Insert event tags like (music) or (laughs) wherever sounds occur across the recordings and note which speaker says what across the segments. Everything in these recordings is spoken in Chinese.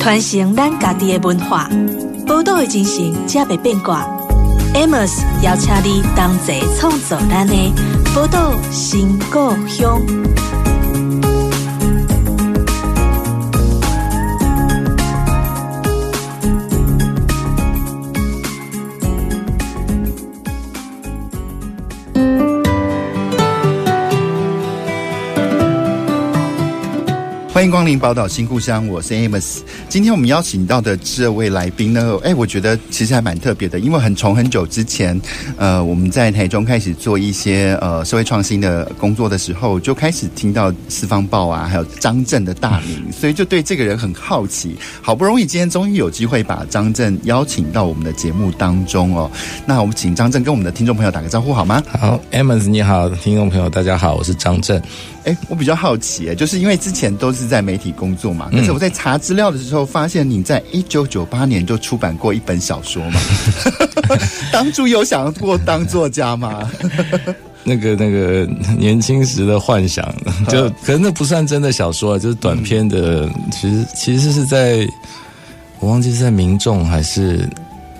Speaker 1: 传承咱家己的文化，宝岛的精神才袂变卦。Amos 邀请你同齐创作咱的宝岛新故乡。
Speaker 2: 欢迎光临宝岛新故乡，我是 Amos。今天我们邀请到的这位来宾呢，哎，我觉得其实还蛮特别的，因为很从很久之前，呃，我们在台中开始做一些呃社会创新的工作的时候，就开始听到四方报啊，还有张震的大名，(laughs) 所以就对这个人很好奇。好不容易今天终于有机会把张震邀请到我们的节目当中哦，那我们请张震跟我们的听众朋友打个招呼好吗？
Speaker 3: 好，Amos 你好，听众朋友大家好，我是张正。
Speaker 2: 哎，我比较好奇，哎，就是因为之前都是在媒体工作嘛，可是我在查资料的时候发现你在一九九八年就出版过一本小说嘛，(laughs) 当初有想过当作家吗？(laughs)
Speaker 3: 那个那个年轻时的幻想，(laughs) 就可能那不算真的小说啊，就是短篇的，其实其实是在我忘记是在民众还是。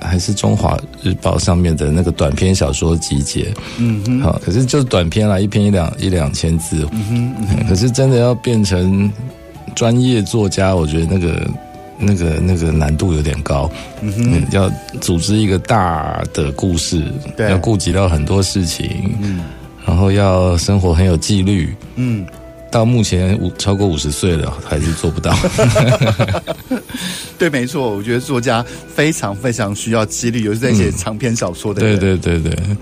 Speaker 3: 还是中华日报上面的那个短篇小说集结，嗯哼，好，可是就是短篇啦，一篇一两一两千字，嗯哼，嗯哼，可是真的要变成专业作家，我觉得那个那个那个难度有点高，嗯哼，要组织一个大的故事，对，要顾及到很多事情，嗯，然后要生活很有纪律，嗯。到目前五超过五十岁了，还是做不到。(laughs)
Speaker 2: 对，没错，我觉得作家非常非常需要激励，尤其在写长篇小说的人。
Speaker 3: 对对对对。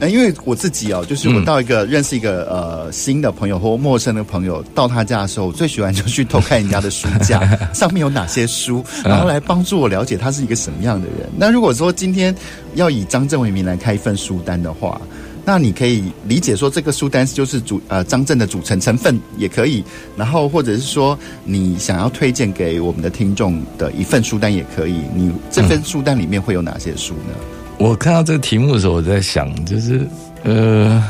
Speaker 2: 那，因为我自己哦，就是我到一个认识一个呃新的朋友或陌生的朋友到他家的时候，我最喜欢就去偷看人家的书架 (laughs) 上面有哪些书，然后来帮助我了解他是一个什么样的人。那如果说今天要以张正为名来开一份书单的话。那你可以理解说，这个书单就是主呃张震的组成成分也可以，然后或者是说你想要推荐给我们的听众的一份书单也可以。你这份书单里面会有哪些书呢？
Speaker 3: 嗯，我看到这个题目的时候，我在想，就是呃，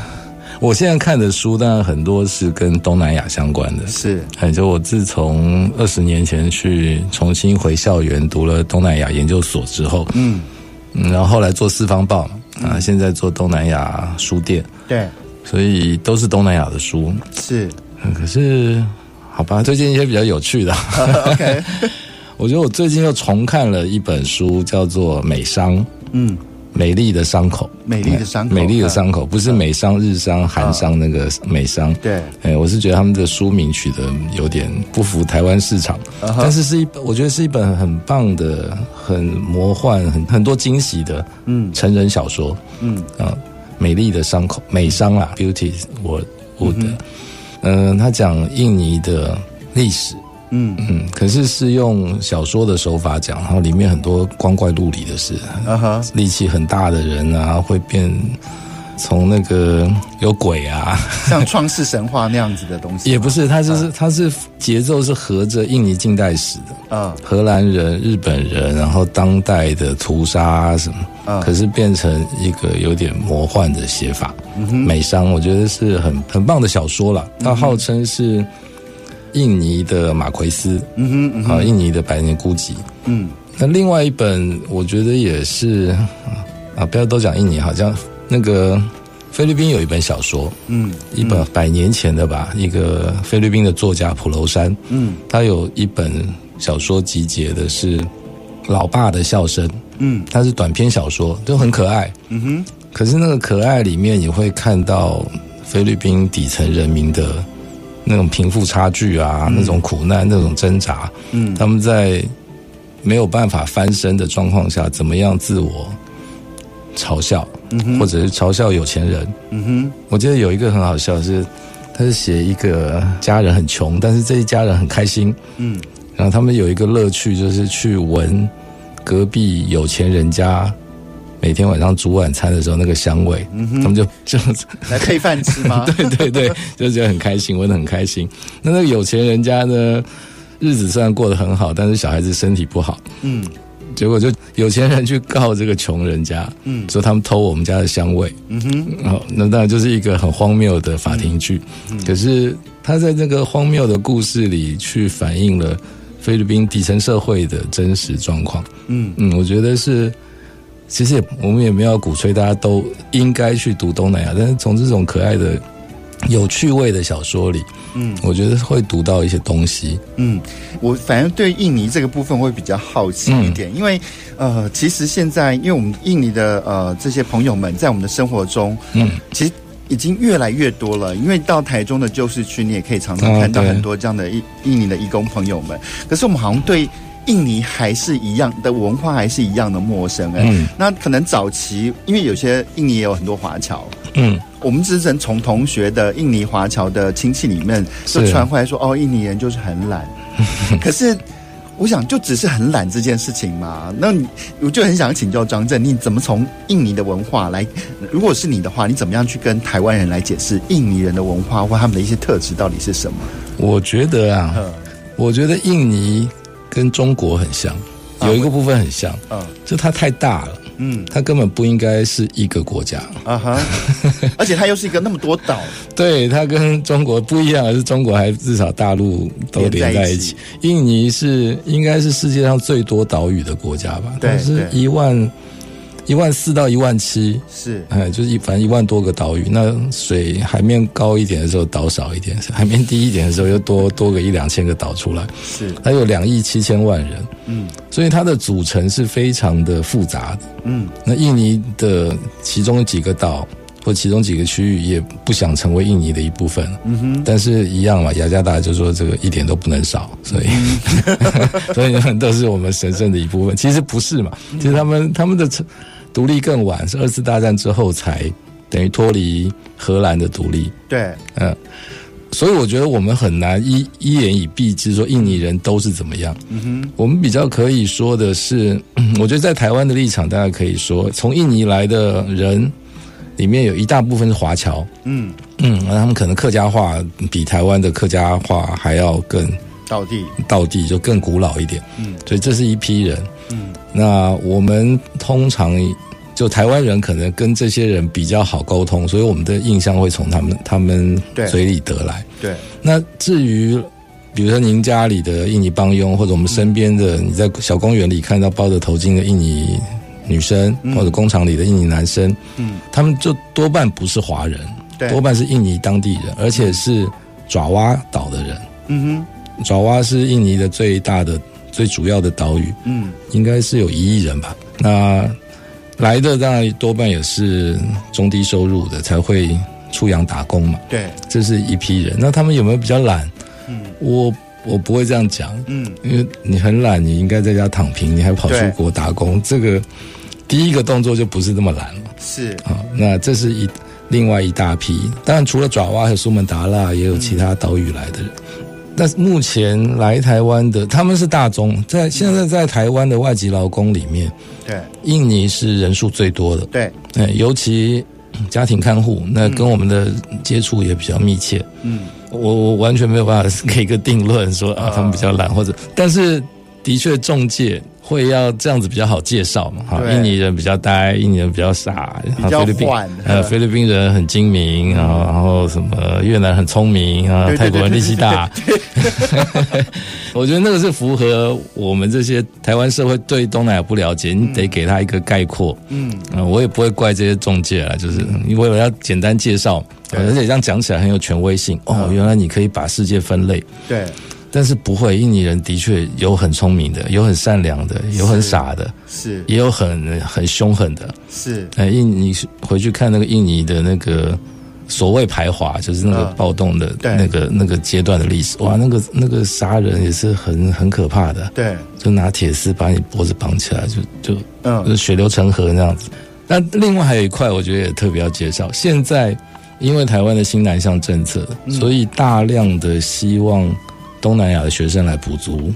Speaker 3: 我现在看的书当然很多是跟东南亚相关的，
Speaker 2: 是，
Speaker 3: 就我自从二十年前去重新回校园读了东南亚研究所之后，嗯，然后后来做四方报。啊，现在做东南亚书店，
Speaker 2: 对，
Speaker 3: 所以都是东南亚的书，
Speaker 2: 是。
Speaker 3: 可是，好吧，最近一些比较有趣的。(laughs)
Speaker 2: OK，(laughs)
Speaker 3: 我觉得我最近又重看了一本书，叫做《美商》。嗯。美丽的伤口，
Speaker 2: 美丽的伤口，
Speaker 3: 美丽的伤口，不是美商、日商、韩商那个美商。
Speaker 2: 对，
Speaker 3: 哎，我是觉得他们的书名取得有点不符台湾市场，但是是一，我觉得是一本很棒的、很魔幻、很很多惊喜的，嗯，成人小说，嗯。啊，美丽的伤口，美商啦，Beauty World Wood，嗯，他讲印尼的历史。嗯。嗯，可是是用小说的手法讲，然后里面很多光怪陆离的事，啊哈，力气很大的人啊，会变从那个有鬼啊，(laughs)
Speaker 2: 像创世神话那样子的东西，
Speaker 3: 也不是，它就是它是节奏是合着印尼近代史的，啊，荷兰人、日本人，然后当代的屠杀什么，啊，可是变成一个有点魔幻的写法，嗯哼，美商我觉得是很很棒的小说了，它号称是。印尼的马奎斯，嗯哼，嗯哼，好，印尼的百年孤寂，嗯，那另外一本我觉得也是啊，不要都讲印尼，好像那个菲律宾有一本小说，嗯，一本百年前的吧，一个菲律宾的作家普楼山，嗯，他有一本小说集结的是《老爸的笑声》，嗯，它是短篇小说，都很可爱，嗯哼，可是那个可爱里面你会看到菲律宾底层人民的。那种贫富差距啊，嗯、那种苦难，那种挣扎，嗯，他们在没有办法翻身的状况下，怎么样自我嘲笑，嗯，或者是嘲笑有钱人，嗯哼。我记得有一个很好笑是，他是写一个家人很穷，但是这一家人很开心，嗯，然后他们有一个乐趣就是去闻隔壁有钱人家。每天晚上煮晚餐的时候，那个香味，嗯、他们就 (laughs) 就
Speaker 2: 来配饭吃吗？
Speaker 3: 对 (laughs) 对对，(laughs) 就觉得很开心，闻得很开心。那那个有钱人家呢，日子虽然过得很好，但是小孩子身体不好。嗯，结果就有钱人去告这个穷人家，嗯，说他们偷我们家的香味。嗯哼，然后那当然就是一个很荒谬的法庭剧。嗯、可是他在这个荒谬的故事里，去反映了菲律宾底层社会的真实状况。嗯嗯，我觉得是，其实也我们也没有鼓吹大家都应该去读东南亚，但是从这种可爱的。有趣味的小说里，嗯，我觉得会读到一些东西。
Speaker 2: 嗯，我反正对印尼这个部分会比较好奇一点，嗯、因为呃，其实现在因为我们印尼的呃这些朋友们在我们的生活中，嗯，其实已经越来越多了。因为到台中的旧市区，你也可以常常看到很多这样的印印尼的义工朋友们。可是我们好像对印尼还是一样的文化，还是一样的陌生。哎，嗯，那可能早期因为有些印尼也有很多华侨，嗯。我们只能从同学的印尼华侨的亲戚里面就传回来说，哦，印尼人就是很懒。(laughs) 可是，我想就只是很懒这件事情嘛。那你我就很想请教张震，你怎么从印尼的文化来？如果是你的话，你怎么样去跟台湾人来解释印尼人的文化或他们的一些特质到底是什么？
Speaker 3: 我觉得啊，我觉得印尼跟中国很像，有一个部分很像，嗯，就它太大了。嗯，它根本不应该是一个国家啊哈，(laughs)
Speaker 2: 而且它又是一个那么多岛，
Speaker 3: 对，它跟中国不一样，而是中国还至少大陆都连在一起。一起印尼是应该是世界上最多岛屿的国家吧？对，是一万。一万四到一万七是，哎，就是一反正一万多个岛屿。那水海面高一点的时候岛少一点，海面低一点的时候又多多个一两千个岛出来。是，还有两亿七千万人。嗯，所以它的组成是非常的复杂的。嗯，那印尼的其中几个岛或其中几个区域也不想成为印尼的一部分。嗯哼，但是一样嘛，雅加达就说这个一点都不能少，所以、嗯、(laughs) 所以都是我们神圣的一部分。其实不是嘛，其实他们他们的独立更晚，是二次大战之后才等于脱离荷兰的独立。
Speaker 2: 对，
Speaker 3: 嗯，所以我觉得我们很难一一言以蔽之说印尼人都是怎么样。嗯哼，我们比较可以说的是，(clears throat) 我觉得在台湾的立场，大家可以说，从印尼来的人里面有一大部分是华侨。嗯嗯，那他们可能客家话比台湾的客家话还要更
Speaker 2: 道地，
Speaker 3: 道地就更古老一点。嗯，所以这是一批人。嗯，那我们通常。就台湾人可能跟这些人比较好沟通，所以我们的印象会从他们他们嘴里得来。对，对那至于比如说您家里的印尼帮佣，或者我们身边的你在小公园里看到包着头巾的印尼女生，嗯、或者工厂里的印尼男生，嗯，他们就多半不是华人，对。多半是印尼当地人，而且是爪哇岛的人。嗯哼，爪哇是印尼的最大的、最主要的岛屿。嗯，应该是有一亿人吧？那。来的当然多半也是中低收入的，才会出洋打工嘛。对，这是一批人。那他们有没有比较懒？嗯，我我不会这样讲。嗯，因为你很懒，你应该在家躺平，你还跑出国打工，这个第一个动作就不是那么懒了。是啊，那这是一另外一大批。当然，除了爪哇和苏门答腊，也有其他岛屿来的人。那、嗯、目前来台湾的，他们是大宗，在现在在台湾的外籍劳工里面。对，印尼是人数最多的。对，尤其家庭看护，那跟我们的接触也比较密切。嗯，我我完全没有办法 (laughs) 给一个定论说啊，他们比较懒或者，但是的确中介。会要这样子比较好介绍嘛？哈，印尼人比较呆，印尼人比较傻，
Speaker 2: 比较缓。
Speaker 3: 呃，菲律宾人很精明，然后然后什么越南很聪明啊，泰国人力气大。(laughs) 我觉得那个是符合我们这些台湾社会对东南亚不了解，你得给他一个概括。嗯，我也不会怪这些中介了，就是因为我要简单介绍，而且这样讲起来很有权威性。哦，原来你可以把世界分类。对。但是不会，印尼人的确有很聪明的，有很善良的，有很傻的，是，是。也有很很凶狠的，是。哎，印尼回去看那个印尼的那个所谓排华，就是那个暴动的那个、呃、那个阶段的历史，哇，那个那个杀人也是很很可怕的，对，就拿铁丝把你脖子绑起来，就就嗯，就血流成河那样子。那另外还有一块，我觉得也特别要介绍，现在因为台湾的新南向政策，所以大量的希望。东南亚的学生来补足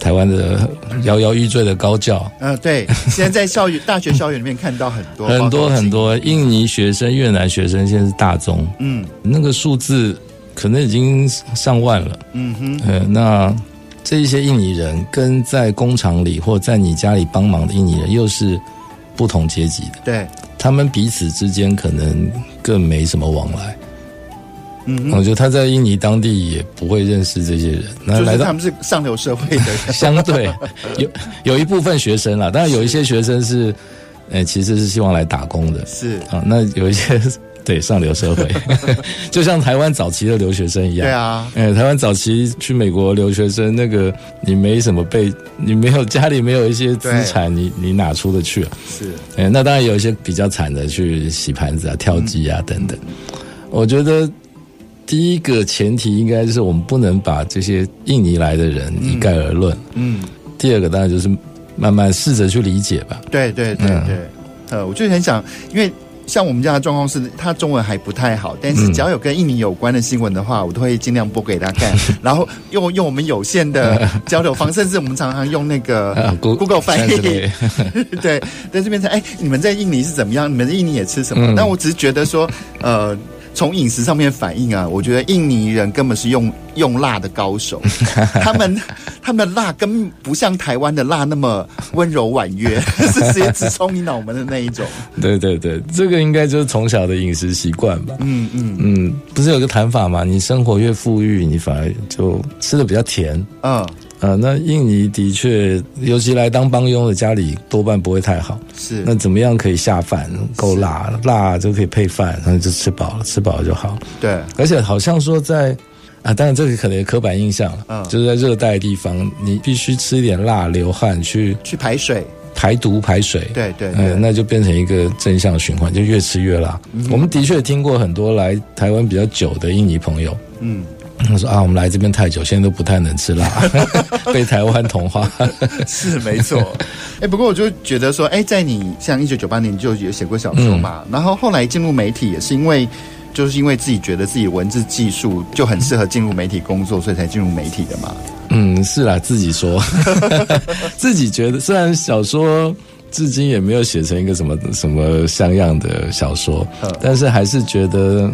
Speaker 3: 台湾的摇摇欲坠的高教。
Speaker 2: 嗯，对。现在在校园、大学校园里面看到很多 (laughs)
Speaker 3: 很多很多印尼学生、越南学生，现在是大宗。嗯，那个数字可能已经上万了。嗯哼。嗯，那这一些印尼人跟在工厂里或在你家里帮忙的印尼人又是不同阶级的。对。他们彼此之间可能更没什么往来。嗯，我觉得他在印尼当地也不会认识这些人。
Speaker 2: 那来到他们是上流社会的人，(laughs)
Speaker 3: 相对 (laughs) 有有一部分学生啦，当然有一些学生是，呃，其实是希望来打工的。
Speaker 2: 是
Speaker 3: 啊，那有一些。(laughs) 对上流社会，就像台湾早期的留学生一样。
Speaker 2: 对啊，
Speaker 3: 哎，台湾早期去美国留学生，那个你没什么背，你没有家里没有一些资产，你你哪出得去啊？
Speaker 2: 是，
Speaker 3: 哎，那当然有一些比较惨的，去洗盘子啊、跳机啊等等。我觉得第一个前提应该就是我们不能把这些印尼来的人一概而论。嗯。第二个当然就是慢慢试着去理解吧。
Speaker 2: 对对对对，呃，我就很想，因为。像我们家的状况是，他中文还不太好，但是只要有跟印尼有关的新闻的话，我都会尽量播给他看，(laughs) 然后用用我们有限的交流方式，(laughs) 甚至我们常常用那个 Google 翻译，(laughs) 对，在这边说，哎，你们在印尼是怎么样？你们在印尼也吃什么？但我只是觉得说，呃。从饮食上面反映啊，我觉得印尼人根本是用用辣的高手，(laughs) 他们他们的辣根本不像台湾的辣那么温柔婉约，(laughs) 是直接直冲你脑门的那一种。
Speaker 3: 对对对，这个应该就是从小的饮食习惯吧。嗯嗯嗯，不是有个谈法吗？你生活越富裕，你反而就吃的比较甜。嗯。啊，那印尼的确，尤其来当帮佣的家里多半不会太好。
Speaker 2: 是，
Speaker 3: 那怎么样可以下饭？够辣，辣就可以配饭，然后就吃饱了，吃饱了就好。
Speaker 2: 对，
Speaker 3: 而且好像说在啊，当然这个可能有刻板印象，嗯，就是在热带地方，你必须吃一点辣，流汗去
Speaker 2: 去排水、
Speaker 3: 排毒、排水。
Speaker 2: 对对，
Speaker 3: 嗯，那就变成一个正向循环，就越吃越辣。嗯、我们的确听过很多来台湾比较久的印尼朋友，嗯。他说啊，我们来这边太久，现在都不太能吃辣，(laughs) 被台湾同化。(laughs)
Speaker 2: 是没错。(laughs) 哎、欸，不过我就觉得说，哎、欸，在你像一九九八年就有写过小说嘛，嗯、然后后来进入媒体也是因为，就是因为自己觉得自己文字技术就很适合进入媒体工作，所以才进入媒体的嘛。
Speaker 3: 嗯，是啦，自己说，自己觉得，虽然小说至今也没有写成一个什么什么像样的小说，但是还是觉得。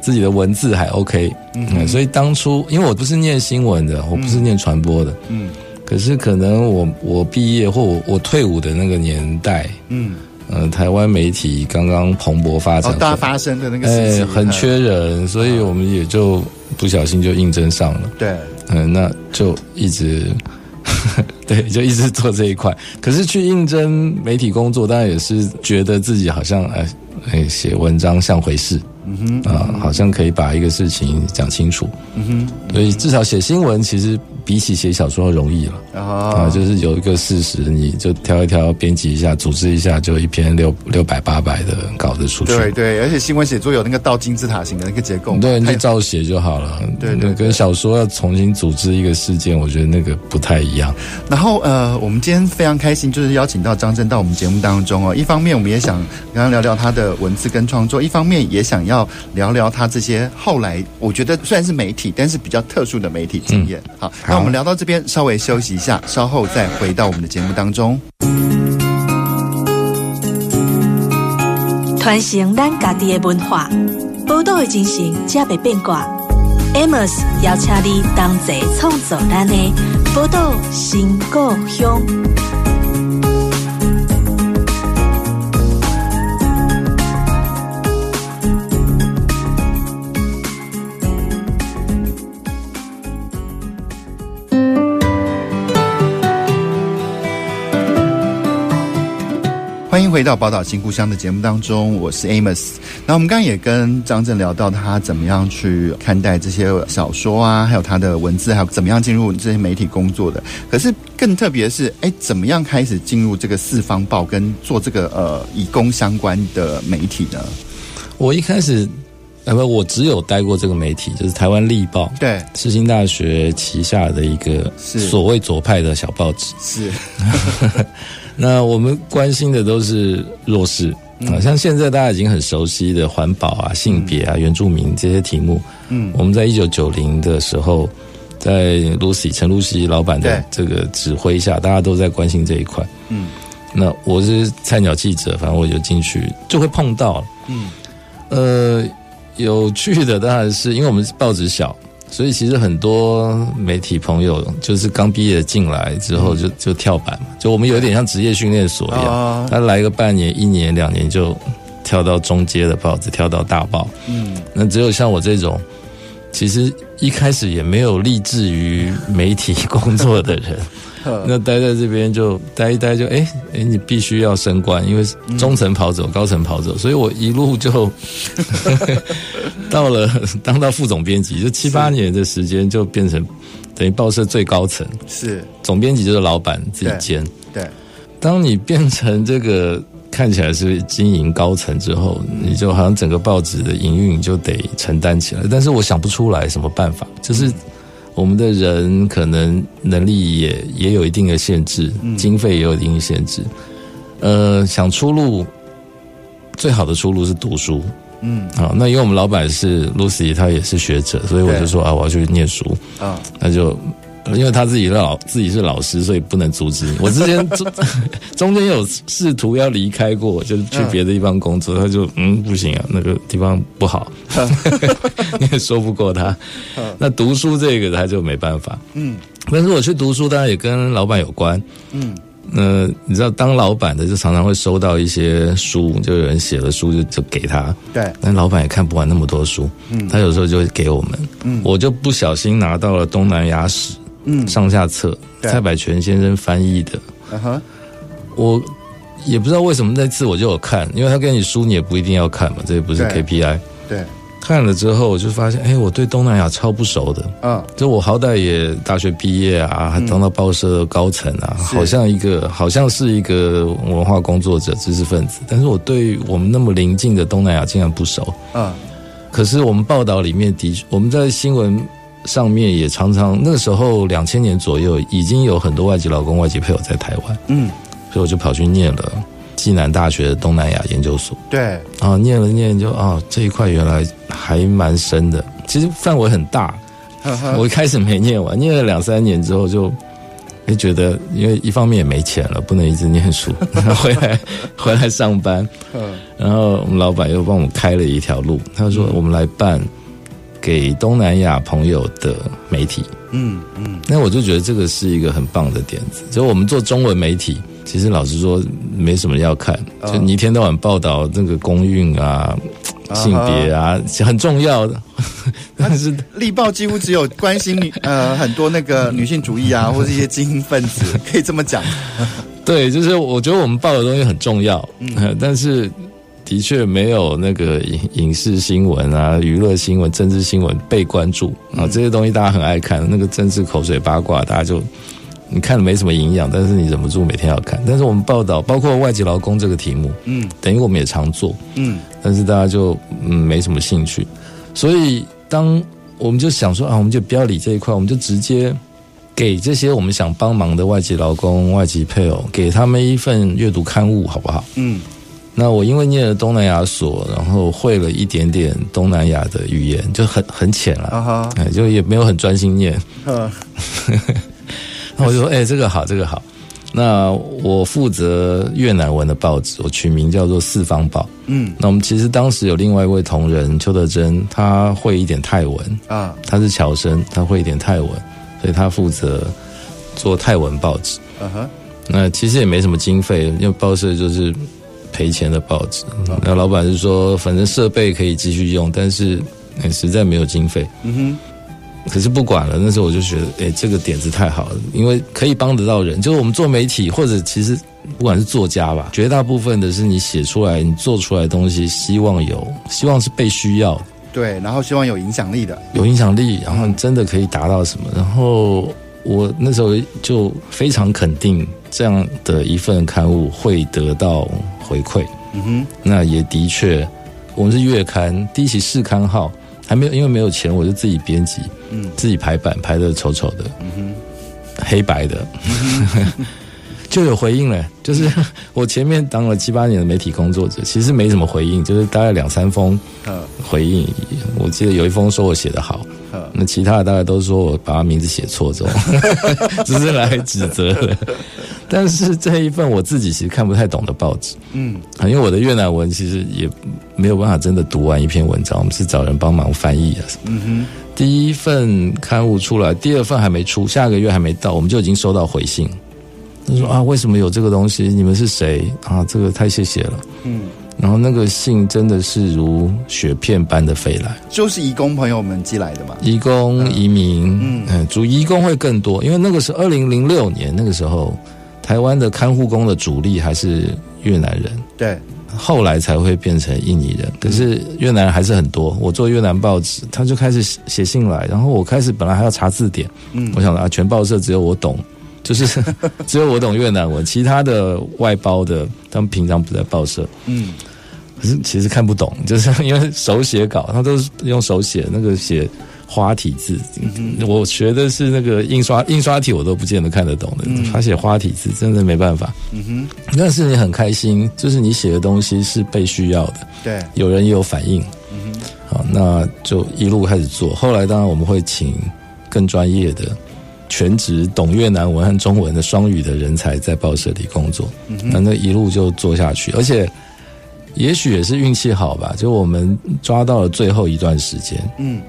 Speaker 3: 自己的文字还 OK，嗯，嗯，所以当初因为我不是念新闻的，我不是念传播的，嗯，可是可能我我毕业或我我退伍的那个年代，嗯，呃，台湾媒体刚刚蓬勃发展，
Speaker 2: 哦，大发生的那个时期，
Speaker 3: 哎，很缺人，所以我们也就不小心就应征上了，
Speaker 2: 对，
Speaker 3: 嗯，那就一直，(laughs) 对，就一直做这一块。可是去应征媒体工作，当然也是觉得自己好像哎哎写文章像回事。嗯哼，啊，好像可以把一个事情讲清楚。嗯哼，所以至少写新闻其实比起写小说要容易了。啊，就是有一个事实，你就挑一挑，编辑一下，组织一下，就一篇六六百八百的稿子出去。
Speaker 2: 对对，而且新闻写作有那个倒金字塔型的那个结构，
Speaker 3: 对，你就照写就好了。对对，跟小说要重新组织一个事件，我觉得那个不太一样。
Speaker 2: 然后呃，我们今天非常开心，就是邀请到张震到我们节目当中哦。一方面，我们也想跟他聊聊他的文字跟创作；一方面，也想要聊聊他这些后来，我觉得虽然是媒体，但是比较特殊的媒体经验。嗯、好，那我们聊到这边，稍微休息一下，稍后再。回到我们的节目当中，
Speaker 1: 传承咱家己的文化，宝岛的精神，才袂变卦。Amos 邀请你同齐创作咱的宝岛新故
Speaker 2: 乡。迎回到《宝岛新故乡》的节目当中，我是 Amos。那我们刚刚也跟张震聊到他怎么样去看待这些小说啊，还有他的文字，还有怎么样进入这些媒体工作的。可是更特别的是，哎，怎么样开始进入这个四方报，跟做这个呃以工相关的媒体呢？
Speaker 3: 我一开始，呃不，我只有待过这个媒体，就是台湾立报，
Speaker 2: 对，
Speaker 3: 世新大学旗下的一个所谓左派的小报纸，
Speaker 2: 是。(laughs)
Speaker 3: 那我们关心的都是弱势啊，像现在大家已经很熟悉的环保啊、性别啊、原住民这些题目。嗯，我们在一九九零的时候，在 Lucy 陈露西老板的这个指挥下，大家都在关心这一块。嗯，那我是菜鸟记者，反正我就进去就会碰到。嗯，呃，有趣的当然是因为我们报纸小。所以其实很多媒体朋友就是刚毕业进来之后就就跳板嘛，就我们有点像职业训练所一样，他来个半年、一年、两年就跳到中阶的报纸，跳到大报。嗯，那只有像我这种，其实一开始也没有立志于媒体工作的人，(laughs) 那待在这边就待一待就，就哎哎，你必须要升官，因为中层跑走，高层跑走，所以我一路就 (laughs) (laughs) 到了当到副总编辑，就七八年的时间就变成。等于报社最高层
Speaker 2: 是
Speaker 3: 总编辑，就是老板自己兼。
Speaker 2: 对，
Speaker 3: 当你变成这个看起来是经营高层之后，你就好像整个报纸的营运就得承担起来。但是我想不出来什么办法，就是我们的人可能能力也也有一定的限制，经费也有一定的限制。呃，想出路，最好的出路是读书。嗯，好，那因为我们老板是 Lucy，他也是学者，所以我就说啊，我要去念书。啊，那就因为他自己老自己是老师，所以不能阻止你。(laughs) 我之前中中间有试图要离开过，就是去别的地方工作，他就嗯不行啊，那个地方不好，(laughs) (laughs) 你也说不过他。那读书这个他就没办法，嗯，但是我去读书当然也跟老板有关，嗯。那你知道，当老板的就常常会收到一些书，就有人写了书就就给他。
Speaker 2: 对，
Speaker 3: 但老板也看不完那么多书，嗯，他有时候就会给我们。嗯，我就不小心拿到了《东南亚史》嗯上下册，蔡百全先生翻译的。嗯哼，我也不知道为什么那次我就有看，因为他给你书，你也不一定要看嘛，这也不是 KPI。
Speaker 2: 对。
Speaker 3: 看了之后，我就发现，哎，我对东南亚超不熟的。嗯，就我好歹也大学毕业啊，还当到报社的高层啊，嗯、好像一个好像是一个文化工作者、知识分子。但是我对我们那么邻近的东南亚竟然不熟。嗯，可是我们报道里面的确，我们在新闻上面也常常，那个时候两千年左右，已经有很多外籍劳工、外籍配偶在台湾。嗯，所以我就跑去念了。暨南大学的东南亚研究所，对，啊念了念就啊，这一块原来还蛮深的，其实范围很大。我一开始没念完，念了两三年之后就，就觉得因为一方面也没钱了，不能一直念书，然 (laughs) 后回来回来上班。然后我们老板又帮我们开了一条路，他说我们来办给东南亚朋友的媒体。嗯嗯，那我就觉得这个是一个很棒的点子，就我们做中文媒体。其实老实说，没什么要看，就你一天到晚报道那个公运啊、性别啊，很重要的。(laughs)
Speaker 2: 但是力报几乎只有关心女 (laughs) 呃很多那个女性主义啊，(laughs) 或者一些精英分子，可以这么讲。
Speaker 3: 对，就是我觉得我们报的东西很重要，嗯，但是的确没有那个影影视新闻啊、娱乐新闻、政治新闻被关注啊，这些东西大家很爱看，那个政治口水八卦，大家就。你看了没什么营养，但是你忍不住每天要看。但是我们报道包括外籍劳工这个题目，嗯，等于我们也常做，嗯，但是大家就嗯没什么兴趣，所以当我们就想说啊，我们就不要理这一块，我们就直接给这些我们想帮忙的外籍劳工、外籍配偶，给他们一份阅读刊物，好不好？嗯，那我因为念了东南亚所，然后会了一点点东南亚的语言，就很很浅了，啊哈，哎，就也没有很专心念，嗯。(laughs) 那我就说，哎、欸，这个好，这个好。那我负责越南文的报纸，我取名叫做《四方报》。嗯，那我们其实当时有另外一位同仁邱德珍，他会一点泰文啊，他是侨生，他会一点泰文，所以他负责做泰文报纸。嗯哼，那其实也没什么经费，因为报社就是赔钱的报纸。那老板是说，反正设备可以继续用，但是实在没有经费。嗯哼。可是不管了，那时候我就觉得，哎、欸，这个点子太好了，因为可以帮得到人。就是我们做媒体，或者其实不管是作家吧，绝大部分的是你写出来、你做出来的东西，希望有，希望是被需要的。
Speaker 2: 对，然后希望有影响力的，
Speaker 3: 有影响力，然后你真的可以达到什么。然后我那时候就非常肯定，这样的一份刊物会得到回馈。嗯哼，那也的确，我们是月刊第一期试刊号。还没有，因为没有钱，我就自己编辑，嗯，自己排版，排的丑丑的，嗯哼，黑白的，(laughs) 就有回应了。就是 (laughs) 我前面当了七八年的媒体工作者，其实没什么回应，就是大概两三封回应。我记得有一封说我写的好，那其他的大概都说我把他名字写错，这种 (laughs) 只是来指责的。但是这一份我自己其实看不太懂的报纸，嗯，因为我的越南文其实也没有办法真的读完一篇文章，我们是找人帮忙翻译啊。嗯哼，第一份刊物出来，第二份还没出，下个月还没到，我们就已经收到回信。他说啊，为什么有这个东西？你们是谁啊？这个太谢谢了。嗯，然后那个信真的是如雪片般的飞来，
Speaker 2: 就是移工朋友们寄来的嘛。
Speaker 3: 移工、移民，嗯，嗯，主移工会更多，因为那个是二零零六年那个时候，台湾的看护工的主力还是越南人，
Speaker 2: 对，
Speaker 3: 后来才会变成印尼人。可是越南人还是很多。我做越南报纸，他就开始写信来，然后我开始本来还要查字典，嗯，我想啊，全报社只有我懂。就是 (laughs) 只有我懂越南文，其他的外包的，他们平常不在报社。嗯，可是其实看不懂，(laughs) 就是因为手写稿，他都是用手写，那个写花体字。嗯，我学的是那个印刷印刷体，我都不见得看得懂的。他写花体字，真的没办法。嗯哼，但是你很开心，就是你写的东西是被需要的。
Speaker 2: 对，
Speaker 3: 有人也有反应。嗯哼，好，那就一路开始做。后来当然我们会请更专业的。全职懂越南文和中文的双语的人才在报社里工作，那那一路就做下去，而且也许也是运气好吧，就我们抓到了最后一段时间。嗯，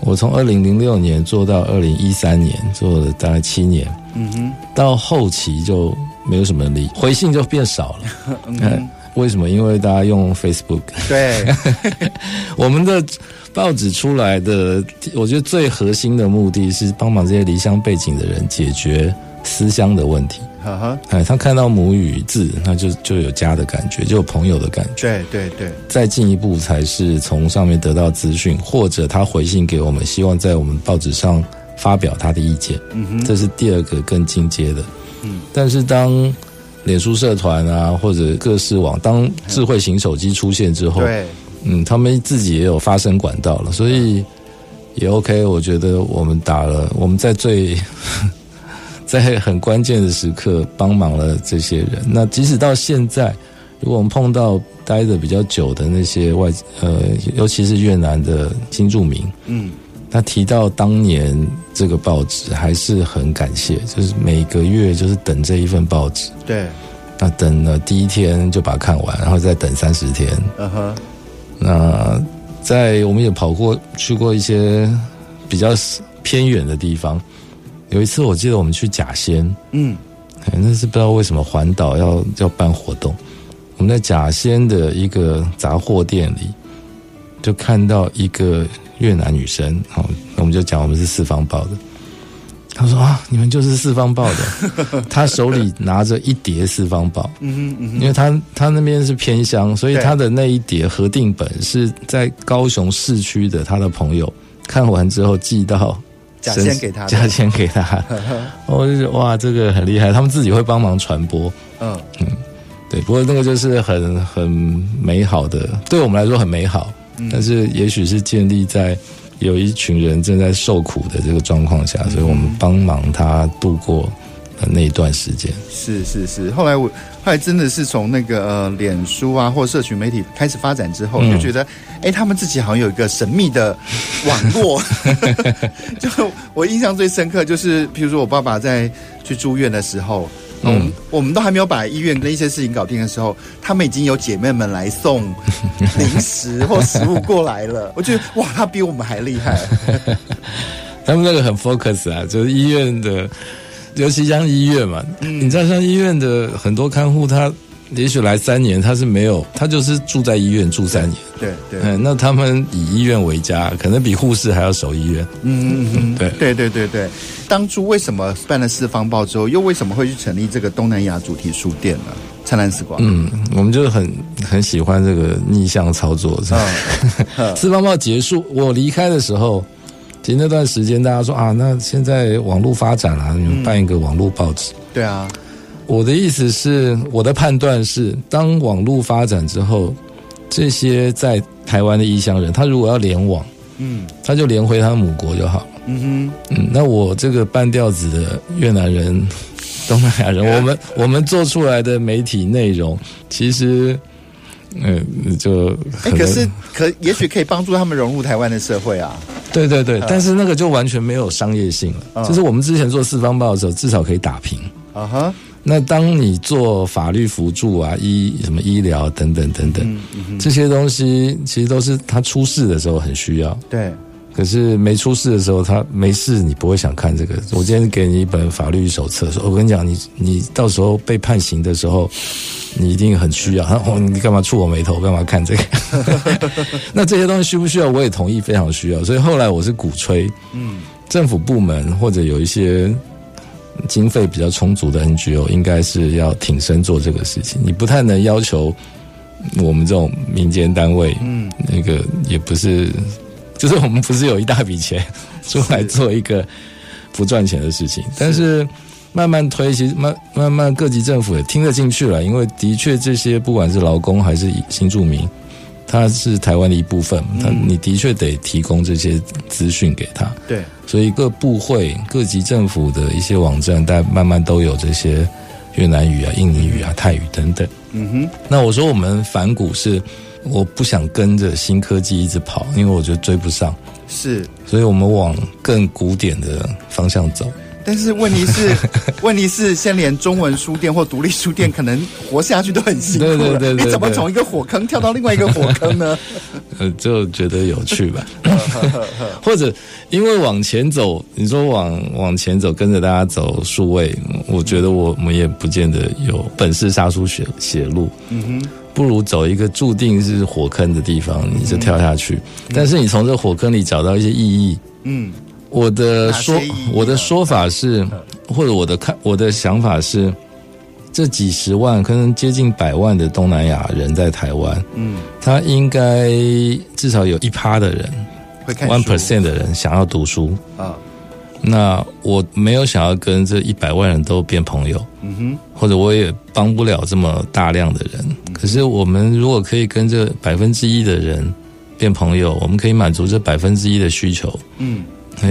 Speaker 3: 我从二零零六年做到二零一三年，做了大概七年。嗯哼，到后期就没有什么力，回信就变少了。(laughs) 嗯，为什么？因为大家用 Facebook。
Speaker 2: 对，(laughs)
Speaker 3: 我们的。报纸出来的，我觉得最核心的目的是帮忙这些离乡背景的人解决思乡的问题。哈哈，哎，他看到母语字，那就就有家的感觉，就有朋友的感觉。
Speaker 2: 对对对。
Speaker 3: 再进一步才是从上面得到资讯，或者他回信给我们，希望在我们报纸上发表他的意见。嗯哼，这是第二个更进阶的。嗯，但是当脸书社团啊，或者各式网，当智慧型手机出现之后，对。嗯，他们自己也有发声管道了，所以也 OK。我觉得我们打了，我们在最在很关键的时刻帮忙了这些人。那即使到现在，如果我们碰到待的比较久的那些外呃，尤其是越南的新住民，嗯，他提到当年这个报纸，还是很感谢，就是每个月就是等这一份报纸，
Speaker 2: 对，
Speaker 3: 那等了第一天就把它看完，然后再等三十天，嗯哼。那在我们也跑过去过一些比较偏远的地方，有一次我记得我们去甲仙，嗯，那是不知道为什么环岛要要办活动，我们在甲仙的一个杂货店里，就看到一个越南女生，好，我们就讲我们是四方报的。他说啊，你们就是四方报的。(laughs) 他手里拿着一叠四方报，嗯嗯，因为他他那边是偏乡，所以他的那一叠核定本是在高雄市区的他的朋友看完之后寄到
Speaker 2: 甲仙给他，
Speaker 3: 甲仙给他。我就觉得哇，这个很厉害，他们自己会帮忙传播。嗯嗯，对，不过那个就是很很美好的，对我们来说很美好，但是也许是建立在。有一群人正在受苦的这个状况下，所以我们帮忙他度过那一段时间。
Speaker 2: 是是是，后来我后来真的是从那个呃脸书啊或社群媒体开始发展之后，嗯、就觉得哎，他们自己好像有一个神秘的网络。(laughs) (laughs) 就我印象最深刻就是，譬如说我爸爸在去住院的时候。嗯，我们都还没有把医院的一些事情搞定的时候，他们已经有姐妹们来送零食或食物过来了。(laughs) 我觉得哇，他比我们还厉害。
Speaker 3: 他们那个很 focus 啊，就是医院的，尤其像医院嘛，嗯、你知道像医院的很多看护他。也许来三年，他是没有，他就是住在医院住三年。
Speaker 2: 对对，
Speaker 3: 嗯，那他们以医院为家，可能比护士还要守医院。
Speaker 2: 嗯嗯嗯，对对对对对。当初为什么办了四方报之后，又为什么会去成立这个东南亚主题书店呢？灿烂时光。
Speaker 3: 嗯，我们就很很喜欢这个逆向操作。(laughs) 嗯、四方报结束，我离开的时候，其实那段时间大家说啊，那现在网络发展了，你们办一个网络报纸。
Speaker 2: 嗯、对啊。
Speaker 3: 我的意思是，我的判断是，当网络发展之后，这些在台湾的异乡人，他如果要联网，嗯，他就连回他母国就好。嗯哼，嗯，那我这个半吊子的越南人、东南亚人，我们我们做出来的媒体内容，其实，嗯，就
Speaker 2: 哎，可是可也许可以帮助他们融入台湾的社会啊。(laughs)
Speaker 3: 对对对，但是那个就完全没有商业性了。就是我们之前做四方报的时候，至少可以打平。啊哈。那当你做法律辅助啊，医什么医疗等等等等，这些东西其实都是他出事的时候很需要。
Speaker 2: 对，
Speaker 3: 可是没出事的时候，他没事，你不会想看这个。我今天给你一本法律手册，说我跟你讲，你你到时候被判刑的时候，你一定很需要。(laughs) 哦，你干嘛触我眉头？干嘛看这个？(laughs) 那这些东西需不需要？我也同意，非常需要。所以后来我是鼓吹，嗯，政府部门或者有一些经费比较充足的 NGO，应该是要挺身做这个事情。你不太能要求我们这种民间单位，嗯，那个也不是。就是我们不是有一大笔钱出来做一个不赚钱的事情，但是慢慢推，其实慢慢慢各级政府也听得进去了，因为的确这些不管是劳工还是新住民，他是台湾的一部分，他你的确得提供这些资讯给他。
Speaker 2: 对，
Speaker 3: 所以各部会、各级政府的一些网站，但慢慢都有这些越南语啊、印尼语啊、泰语等等。嗯哼，那我说我们反骨是。我不想跟着新科技一直跑，因为我觉得追不上。
Speaker 2: 是，
Speaker 3: 所以我们往更古典的方向走。
Speaker 2: 但是问题是，(laughs) 问题是，现在连中文书店或独立书店可能活下去都很辛苦了。
Speaker 3: 对对对，对，
Speaker 2: 你怎么从一个火坑跳到另外一个火坑呢？(laughs)
Speaker 3: 呃，就觉得有趣吧。(laughs) 或者因为往前走，你说往往前走，跟着大家走数位，我觉得我们也不见得有本事杀出血血路。嗯哼。不如走一个注定是火坑的地方，你就跳下去。嗯、但是你从这火坑里找到一些意义。嗯，我的说我的说法是，或者我的看我的想法是，这几十万可能接近百万的东南亚人在台湾，嗯，他应该至少有一趴的人，one percent 的人想要读书啊。那我没有想要跟这一百万人都变朋友，嗯哼，或者我也帮不了这么大量的人。可是我们如果可以跟这百分之一的人变朋友，我们可以满足这百分之一的需求，嗯，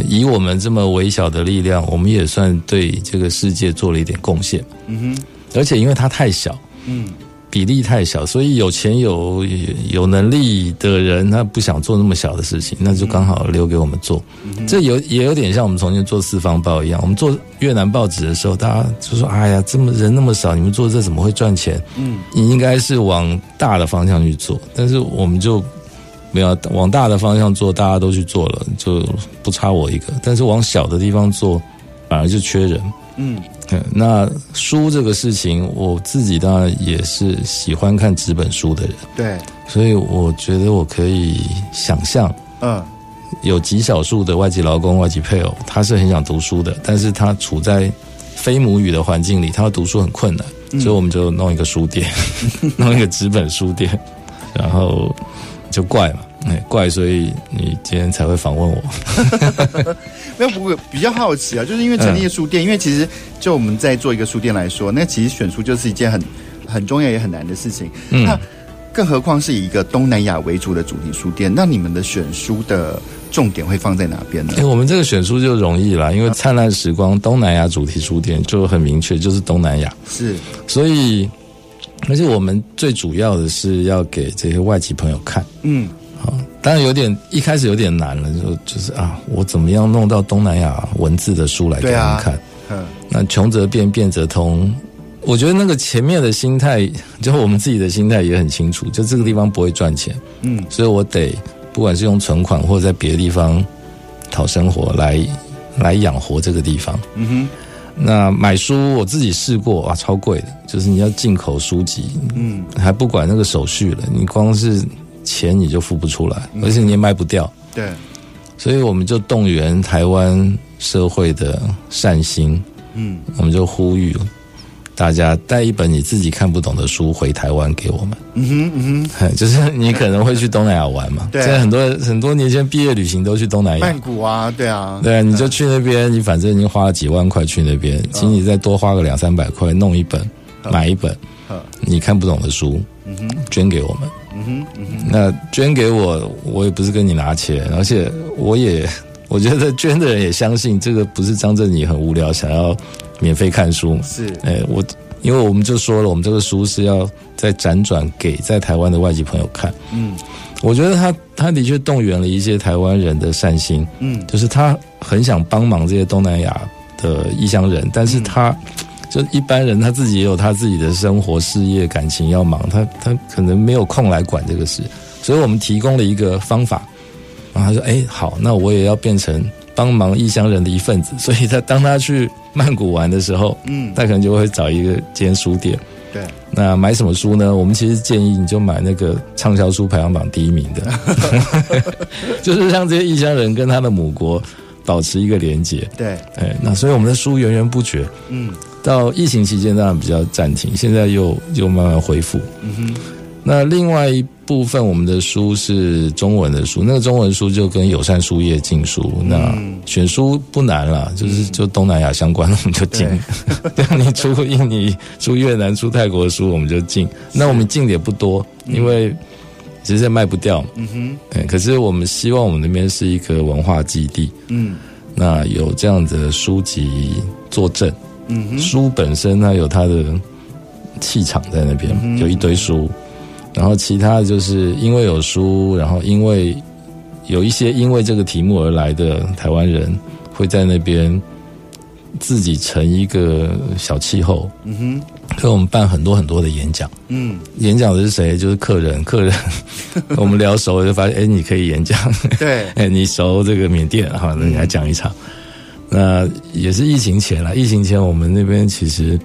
Speaker 3: 以我们这么微小的力量，我们也算对这个世界做了一点贡献，嗯哼。而且因为它太小，嗯。比例太小，所以有钱有有能力的人，他不想做那么小的事情，那就刚好留给我们做。嗯、这有也有点像我们从前做四方报一样，我们做越南报纸的时候，大家就说：“哎呀，这么人那么少，你们做这怎么会赚钱？”嗯，你应该是往大的方向去做，但是我们就没有往大的方向做，大家都去做了，就不差我一个。但是往小的地方做，反而就缺人。嗯。那书这个事情，我自己当然也是喜欢看纸本书的人。
Speaker 2: 对，
Speaker 3: 所以我觉得我可以想象，嗯，有极少数的外籍劳工、外籍配偶，他是很想读书的，但是他处在非母语的环境里，他要读书很困难，所以我们就弄一个书店，(laughs) 弄一个纸本书店，然后就怪嘛。哎，怪，所以你今天才会访问我。
Speaker 2: 没有，不过比较好奇啊，就是因为成立书店，嗯、因为其实就我们在做一个书店来说，那其实选书就是一件很很重要也很难的事情。嗯，那更何况是以一个东南亚为主的主题书店，那你们的选书的重点会放在哪边呢？
Speaker 3: 欸、我们这个选书就容易啦，因为灿烂时光东南亚主题书店就很明确，就是东南亚。
Speaker 2: 是，
Speaker 3: 所以而且我们最主要的是要给这些外籍朋友看。嗯。当然有点一开始有点难了，就就是啊，我怎么样弄到东南亚文字的书来给他们看？嗯、啊，那穷则变，变则通。我觉得那个前面的心态，就我们自己的心态也很清楚，就这个地方不会赚钱，嗯，所以我得不管是用存款或者在别的地方讨生活来来养活这个地方。嗯哼，那买书我自己试过啊，超贵的，就是你要进口书籍，嗯，还不管那个手续了，你光是。钱你就付不出来，而且你也卖不掉。
Speaker 2: 嗯、对，
Speaker 3: 所以我们就动员台湾社会的善心，嗯，我们就呼吁大家带一本你自己看不懂的书回台湾给我们。嗯哼嗯哼，(laughs) 就是你可能会去东南亚玩嘛，对，现在很多很多年前毕业旅行都去东南亚，
Speaker 2: 曼谷啊，对啊，
Speaker 3: 对啊，你就去那边，你反正已经花了几万块去那边，请你再多花个两三百块弄一本，买一本，你看不懂的书，嗯哼，捐给我们。嗯哼，嗯哼，那捐给我，我也不是跟你拿钱，而且我也 (laughs) 我觉得捐的人也相信这个不是张振你很无聊想要免费看书，
Speaker 2: 是，
Speaker 3: 哎，我因为我们就说了，我们这个书是要再辗转给在台湾的外籍朋友看，嗯，我觉得他他的确动员了一些台湾人的善心，嗯，就是他很想帮忙这些东南亚的异乡人，但是他。嗯就一般人他自己也有他自己的生活、事业、感情要忙，他他可能没有空来管这个事，所以我们提供了一个方法，然后他说：“哎，好，那我也要变成帮忙异乡人的一份子。”所以他当他去曼谷玩的时候，嗯，他可能就会找一个间书店。
Speaker 2: 对，
Speaker 3: 那买什么书呢？我们其实建议你就买那个畅销书排行榜第一名的，(laughs) 就是让这些异乡人跟他的母国保持一个连结。
Speaker 2: 对，
Speaker 3: 哎，那所以我们的书源源不绝。嗯，到疫情期间当然比较暂停，现在又又慢慢恢复。嗯哼。那另外一部分，我们的书是中文的书，那个中文书就跟友善书业进书。那选书不难啦，就是就东南亚相关的我们就进。让 (laughs) 你出印尼、出越南、出泰国的书，我们就进。那我们进的也不多，因为其实也卖不掉。嗯哼。可是我们希望我们那边是一个文化基地。嗯。那有这样的书籍坐镇。嗯哼。书本身它有它的气场在那边，有一堆书。然后其他的就是因为有书，然后因为有一些因为这个题目而来的台湾人会在那边自己成一个小气候。嗯哼，所以我们办很多很多的演讲。嗯，演讲的是谁？就是客人，客人 (laughs) 我们聊熟了就发现，哎，你可以演讲。
Speaker 2: 对，(laughs)
Speaker 3: 哎，你熟这个缅甸，好，那你来讲一场。那也是疫情前了，疫情前我们那边其实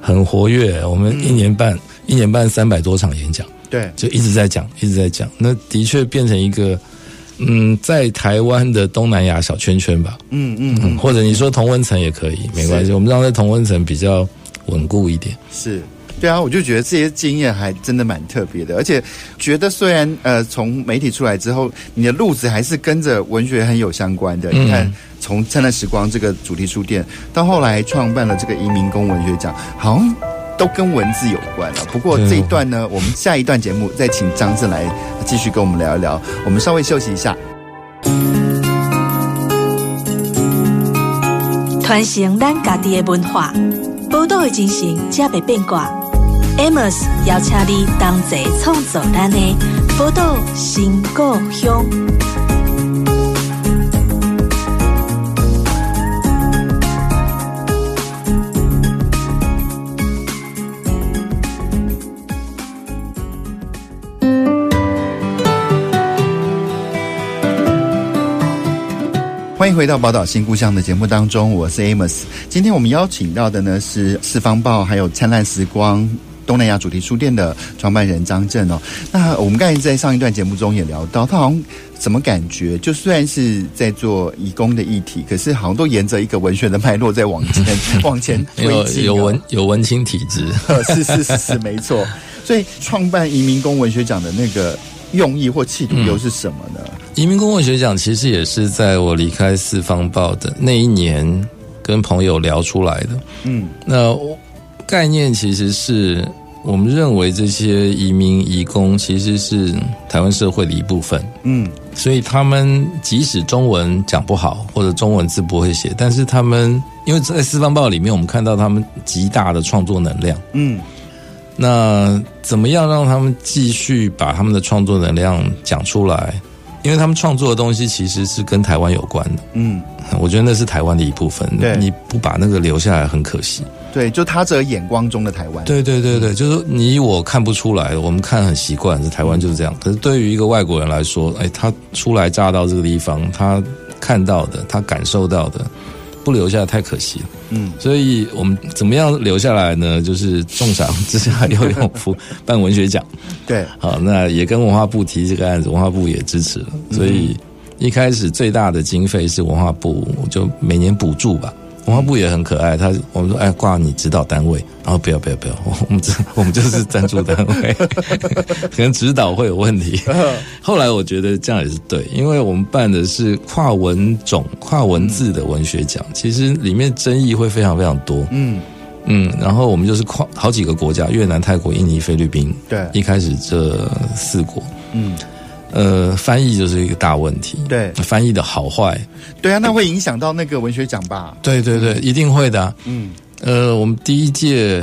Speaker 3: 很活跃，我们一年半。一年半三百多场演讲，
Speaker 2: 对，
Speaker 3: 就一直在讲，一直在讲。那的确变成一个，嗯，在台湾的东南亚小圈圈吧。嗯嗯嗯，或者你说同温层也可以，没关系。我们让在同温层比较稳固一点。
Speaker 2: 是，对啊，我就觉得这些经验还真的蛮特别的，而且觉得虽然呃从媒体出来之后，你的路子还是跟着文学很有相关的。嗯、你看，从灿烂时光这个主题书店，到后来创办了这个移民工文学奖，好像。都跟文字有关了。不过这一段呢，我们下一段节目再请张正来继续跟我们聊一聊。我们稍微休息一下。
Speaker 1: 传承咱家己的文化，宝岛的精神才袂变卦。Amos 邀请你同齐创造咱的宝岛新故乡。
Speaker 2: 欢迎回到宝岛新故乡的节目当中，我是 Amos。今天我们邀请到的呢是四方报还有灿烂时光东南亚主题书店的创办人张震哦。那我们刚才在上一段节目中也聊到，他好像怎么感觉？就虽然是在做移工的议题，可是好像都沿着一个文学的脉络在往前 (laughs) 往前推进。
Speaker 3: 有有文有文青体质，(laughs)
Speaker 2: 是是是是没错。所以创办移民工文学奖的那个用意或企图又是什么呢？嗯
Speaker 3: 移民工文学奖其实也是在我离开四方报的那一年跟朋友聊出来的。嗯，那概念其实是我们认为这些移民移工其实是台湾社会的一部分。嗯，所以他们即使中文讲不好或者中文字不会写，但是他们因为在四方报里面，我们看到他们极大的创作能量。嗯，那怎么样让他们继续把他们的创作能量讲出来？因为他们创作的东西其实是跟台湾有关的，嗯，我觉得那是台湾的一部分。对，你不把那个留下来很可惜。
Speaker 2: 对，就他这眼光中的台湾。
Speaker 3: 对对对对，就是你我看不出来，我们看很习惯，这台湾就是这样。可是对于一个外国人来说，哎，他初来乍到这个地方，他看到的，他感受到的。不留下来太可惜了，嗯，所以我们怎么样留下来呢？就是重赏之下有勇夫办文学奖，
Speaker 2: 对，
Speaker 3: 好，那也跟文化部提这个案子，文化部也支持了，所以一开始最大的经费是文化部，就每年补助吧。文化部也很可爱，他我们说哎挂你指导单位，然后不要不要不要，(laughs) 我们这我们就是赞助单位，(laughs) 可能指导会有问题。后来我觉得这样也是对，因为我们办的是跨文种、跨文字的文学奖，其实里面争议会非常非常多。嗯。嗯，然后我们就是跨好几个国家，越南、泰国、印尼、菲律宾，对，一开始这四国，嗯。呃，翻译就是一个大问题。
Speaker 2: 对，
Speaker 3: 翻译的好坏，
Speaker 2: 对啊，那会影响到那个文学奖吧？
Speaker 3: 对对对，一定会的啊。嗯，呃，我们第一届，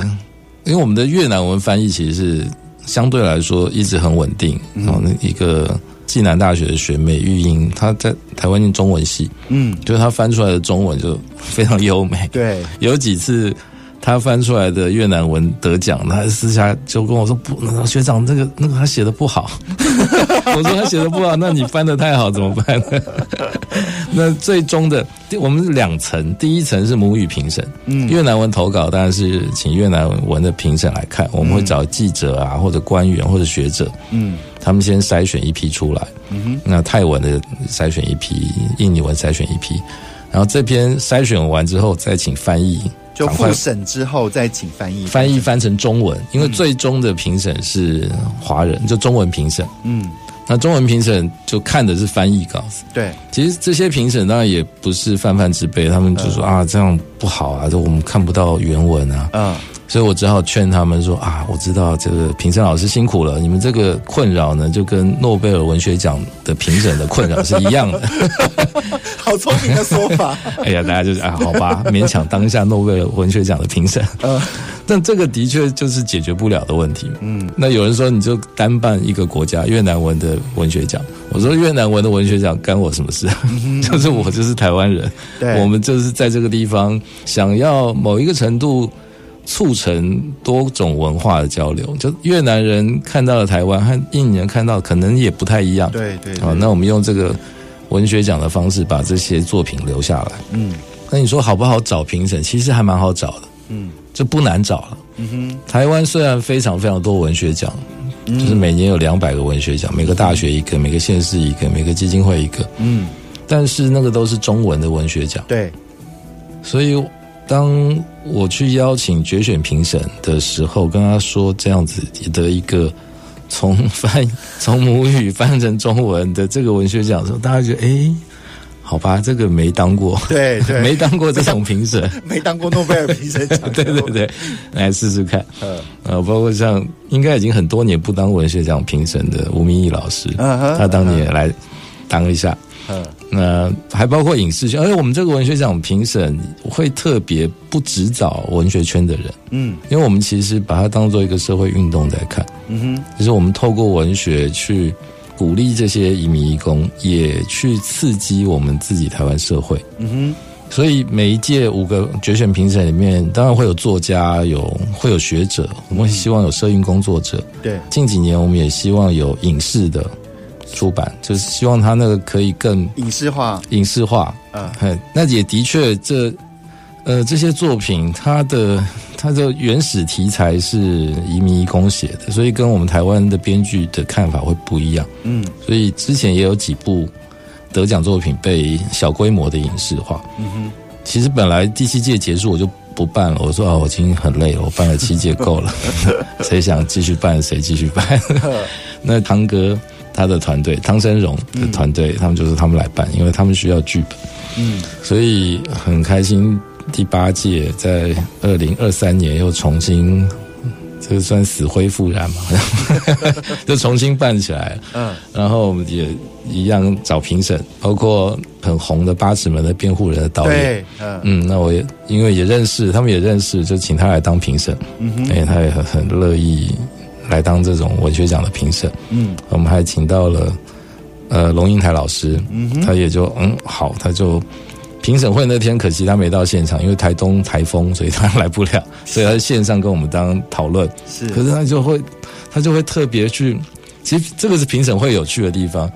Speaker 3: 因为我们的越南文翻译其实是相对来说一直很稳定。然后那一个暨南大学的学妹玉英，她在台湾念中文系，嗯，就是她翻出来的中文就非常优美。
Speaker 2: 对，
Speaker 3: 有几次。他翻出来的越南文得奖，他私下就跟我说：“不，学长，那个那个他写的不好。(laughs) ”我说：“他写的不好，那你翻的太好怎么办呢？” (laughs) 那最终的我们是两层，第一层是母语评审，嗯，越南文投稿当然是请越南文的评审来看，我们会找记者啊或者官员或者学者，嗯，他们先筛选一批出来，嗯哼，那泰文的筛选一批，印尼文筛选一批，然后这篇筛选完之后再请翻译。
Speaker 2: 就复审之后再请翻译，
Speaker 3: 翻译翻成中文，因为最终的评审是华人，就中文评审。嗯，那中文评审就看的是翻译稿子。
Speaker 2: 对，
Speaker 3: 其实这些评审当然也不是泛泛之辈，他们就说啊，这样不好啊，就我们看不到原文啊。嗯。所以我只好劝他们说啊，我知道这个评审老师辛苦了，你们这个困扰呢，就跟诺贝尔文学奖的评审的困扰是一样的。(laughs)
Speaker 2: 好聪明的说法。(laughs)
Speaker 3: 哎呀，大家就是啊，好吧，勉强当一下诺贝尔文学奖的评审。嗯，但这个的确就是解决不了的问题。嗯，那有人说你就单办一个国家越南文的文学奖，我说越南文的文学奖干我什么事？嗯、(laughs) 就是我就是台湾人，对，我们就是在这个地方想要某一个程度。促成多种文化的交流，就越南人看到了台湾和印尼人看到可能也不太一样。
Speaker 2: 对对，
Speaker 3: 好，那我们用这个文学奖的方式把这些作品留下来。嗯，那你说好不好找评审？其实还蛮好找的。嗯，就不难找了。嗯哼，台湾虽然非常非常多文学奖，就是每年有两百个文学奖，每个大学一个，每个县市一个，每个基金会一个。嗯，但是那个都是中文的文学奖。
Speaker 2: 对，
Speaker 3: 所以。当我去邀请决选评审的时候，跟他说这样子的一个 (laughs) 从翻 (laughs) 从母语翻成中文的这个文学奖的时候，大家觉得哎，好吧，这个没当过，
Speaker 2: 对对，(laughs)
Speaker 3: 没当过这种评审，(laughs)
Speaker 2: 没当过诺贝尔评审奖，(laughs)
Speaker 3: 对对对，来试试看，呃呃，包括像应该已经很多年不当文学奖评审的吴明义老师，嗯他当年也来当一下。嗯，那还包括影视圈，而且我们这个文学奖评审会特别不只找文学圈的人，嗯，因为我们其实把它当做一个社会运动在看，嗯哼，就是我们透过文学去鼓励这些移民义工，也去刺激我们自己台湾社会，嗯哼，所以每一届五个决选评审里面，当然会有作家，有会有学者，我们希望有社运工作者，对，近几年我们也希望有影视的。出版就是希望他那个可以更
Speaker 2: 影视化，
Speaker 3: 影视化，嗯，那也的确，这呃这些作品，它的它的原始题材是移民移工写的，所以跟我们台湾的编剧的看法会不一样，嗯，所以之前也有几部得奖作品被小规模的影视化，嗯哼，其实本来第七届结束我就不办了，我说啊，我已经很累了，我办了七届够了，(laughs) 谁想继续办谁继续办，(laughs) 那汤哥。他的团队汤生荣的团队，嗯、他们就是他们来办，因为他们需要剧本，嗯，所以很开心。第八届在二零二三年又重新，这个算死灰复燃嘛，(laughs) 就重新办起来。嗯，然后我们也一样找评审，包括很红的八尺门的辩护人的导演，嗯。嗯，那我也因为也认识，他们也认识，就请他来当评审，嗯哼，因为他也很很乐意。来当这种文学奖的评审，嗯，我们还请到了呃龙应台老师，嗯哼，他也就嗯好，他就评审会那天可惜他没到现场，因为台东台风，所以他来不了，所以他在线上跟我们当讨论，是，可是他就会他就会特别去，其实这个是评审会有趣的地方。